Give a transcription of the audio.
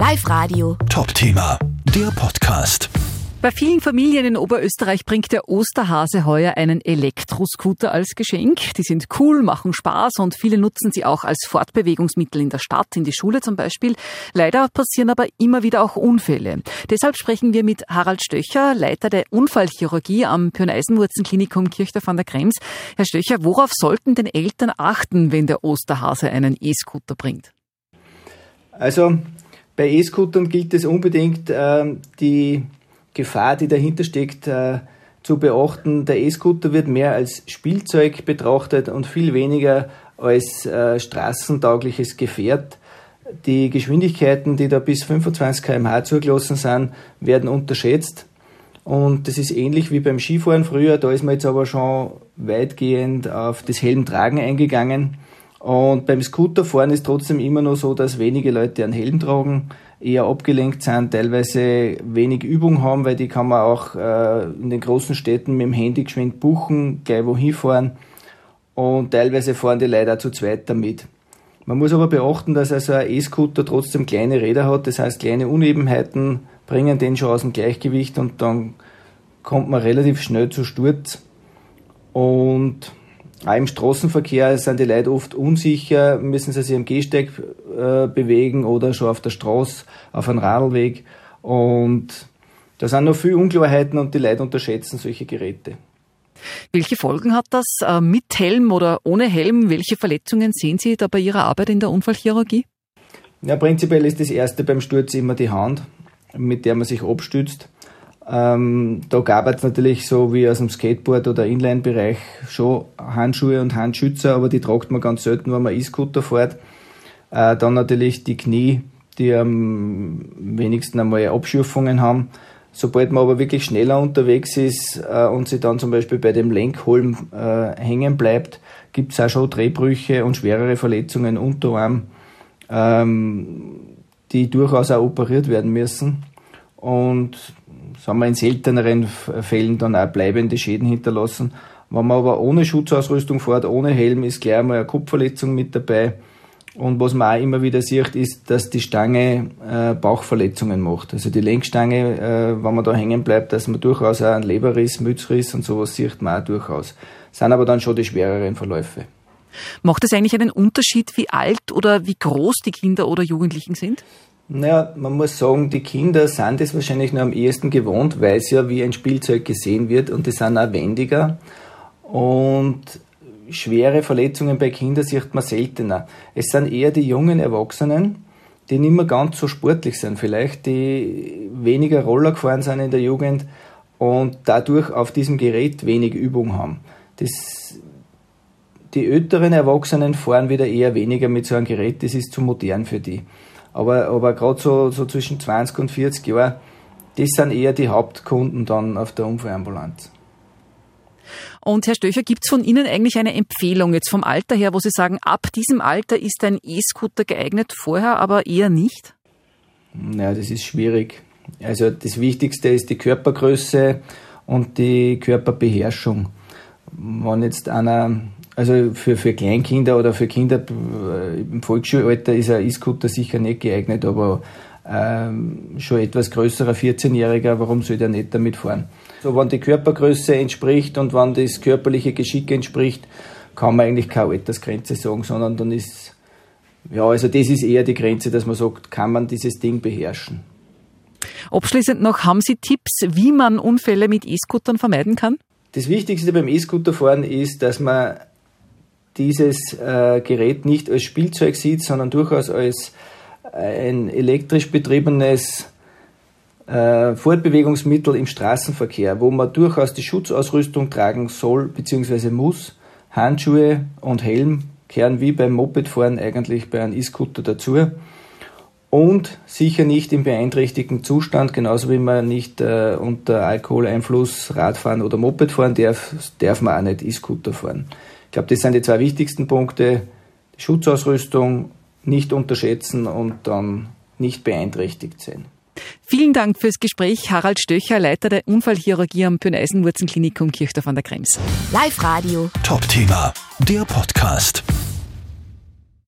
Live Radio. Top-Thema, der Podcast. Bei vielen Familien in Oberösterreich bringt der Osterhase heuer einen Elektroscooter als Geschenk. Die sind cool, machen Spaß und viele nutzen sie auch als Fortbewegungsmittel in der Stadt, in die Schule zum Beispiel. Leider passieren aber immer wieder auch Unfälle. Deshalb sprechen wir mit Harald Stöcher, Leiter der Unfallchirurgie am Pyrneisenwurzenklinikum Kirchdorf an der Krems. Herr Stöcher, worauf sollten denn Eltern achten, wenn der Osterhase einen E-Scooter bringt? Also bei E-Scootern gilt es unbedingt, äh, die Gefahr, die dahinter steckt, äh, zu beachten. Der E-Scooter wird mehr als Spielzeug betrachtet und viel weniger als äh, straßentaugliches Gefährt. Die Geschwindigkeiten, die da bis 25 km/h zugelassen sind, werden unterschätzt. Und das ist ähnlich wie beim Skifahren früher. Da ist man jetzt aber schon weitgehend auf das Helmtragen eingegangen. Und beim Scooterfahren ist trotzdem immer noch so, dass wenige Leute einen Helm tragen, eher abgelenkt sind, teilweise wenig Übung haben, weil die kann man auch äh, in den großen Städten mit dem Handy geschwind buchen, gleich wohin fahren. Und teilweise fahren die Leute auch zu zweit damit. Man muss aber beachten, dass also ein E-Scooter trotzdem kleine Räder hat, das heißt kleine Unebenheiten bringen den schon aus dem Gleichgewicht und dann kommt man relativ schnell zu Sturz. Und auch im Straßenverkehr sind die Leute oft unsicher, müssen sie sich am Gehsteig äh, bewegen oder schon auf der Straße, auf einem Radlweg. Und da sind noch viele Unklarheiten und die Leute unterschätzen solche Geräte. Welche Folgen hat das äh, mit Helm oder ohne Helm? Welche Verletzungen sehen Sie da bei Ihrer Arbeit in der Unfallchirurgie? Ja, prinzipiell ist das erste beim Sturz immer die Hand, mit der man sich abstützt. Ähm, da gab es natürlich so wie aus dem Skateboard- oder Inline-Bereich schon Handschuhe und Handschützer, aber die tragt man ganz selten, wenn man E-Scooter fährt. Äh, dann natürlich die Knie, die am wenigsten einmal Abschürfungen haben. Sobald man aber wirklich schneller unterwegs ist äh, und sich dann zum Beispiel bei dem Lenkholm äh, hängen bleibt, gibt es auch schon Drehbrüche und schwerere Verletzungen Unterarm, ähm, die durchaus auch operiert werden müssen. Und sagen wir in selteneren Fällen dann auch bleibende Schäden hinterlassen. Wenn man aber ohne Schutzausrüstung fährt, ohne Helm, ist gleich einmal eine Kopfverletzung mit dabei. Und was man auch immer wieder sieht, ist, dass die Stange äh, Bauchverletzungen macht. Also die Lenkstange, äh, wenn man da hängen bleibt, dass man durchaus auch einen Leberriss, Mützriss und sowas sieht man auch durchaus. Das sind aber dann schon die schwereren Verläufe. Macht es eigentlich einen Unterschied, wie alt oder wie groß die Kinder oder Jugendlichen sind? Naja, man muss sagen, die Kinder sind es wahrscheinlich noch am ehesten gewohnt, weil es ja wie ein Spielzeug gesehen wird und die sind auch wendiger. Und schwere Verletzungen bei Kindern sieht man seltener. Es sind eher die jungen Erwachsenen, die nicht mehr ganz so sportlich sind, vielleicht die weniger Roller gefahren sind in der Jugend und dadurch auf diesem Gerät wenig Übung haben. Das, die älteren Erwachsenen fahren wieder eher weniger mit so einem Gerät, das ist zu modern für die. Aber, aber gerade so, so zwischen 20 und 40 Jahren, das sind eher die Hauptkunden dann auf der Unfallambulanz. Und Herr Stöcher, gibt es von Ihnen eigentlich eine Empfehlung jetzt vom Alter her, wo Sie sagen, ab diesem Alter ist ein E-Scooter geeignet, vorher aber eher nicht? Naja, das ist schwierig. Also das Wichtigste ist die Körpergröße und die Körperbeherrschung. Wenn jetzt einer also für, für Kleinkinder oder für Kinder äh, im Volksschulalter ist ein E-Scooter sicher nicht geeignet, aber ähm, schon etwas größerer 14-Jähriger, warum soll der nicht damit fahren? So, wenn die Körpergröße entspricht und wenn das körperliche Geschick entspricht, kann man eigentlich keine Altersgrenze sagen, sondern dann ist, ja, also das ist eher die Grenze, dass man sagt, kann man dieses Ding beherrschen. Abschließend noch, haben Sie Tipps, wie man Unfälle mit E-Scootern vermeiden kann? Das Wichtigste beim E-Scooterfahren ist, dass man dieses äh, Gerät nicht als Spielzeug sieht, sondern durchaus als ein elektrisch betriebenes äh, Fortbewegungsmittel im Straßenverkehr, wo man durchaus die Schutzausrüstung tragen soll bzw. muss. Handschuhe und Helm kehren wie beim Mopedfahren eigentlich bei einem E-Scooter dazu. Und sicher nicht im beeinträchtigten Zustand, genauso wie man nicht äh, unter Alkoholeinfluss Radfahren oder Moped fahren darf, darf man auch nicht E-Scooter fahren. Ich glaube, das sind die zwei wichtigsten Punkte. Schutzausrüstung nicht unterschätzen und dann nicht beeinträchtigt sein. Vielen Dank fürs Gespräch, Harald Stöcher, Leiter der Unfallchirurgie am Pyrneisenwurzenklinikum Kirchdorf an der Krems. Live Radio. Top-Thema, der Podcast.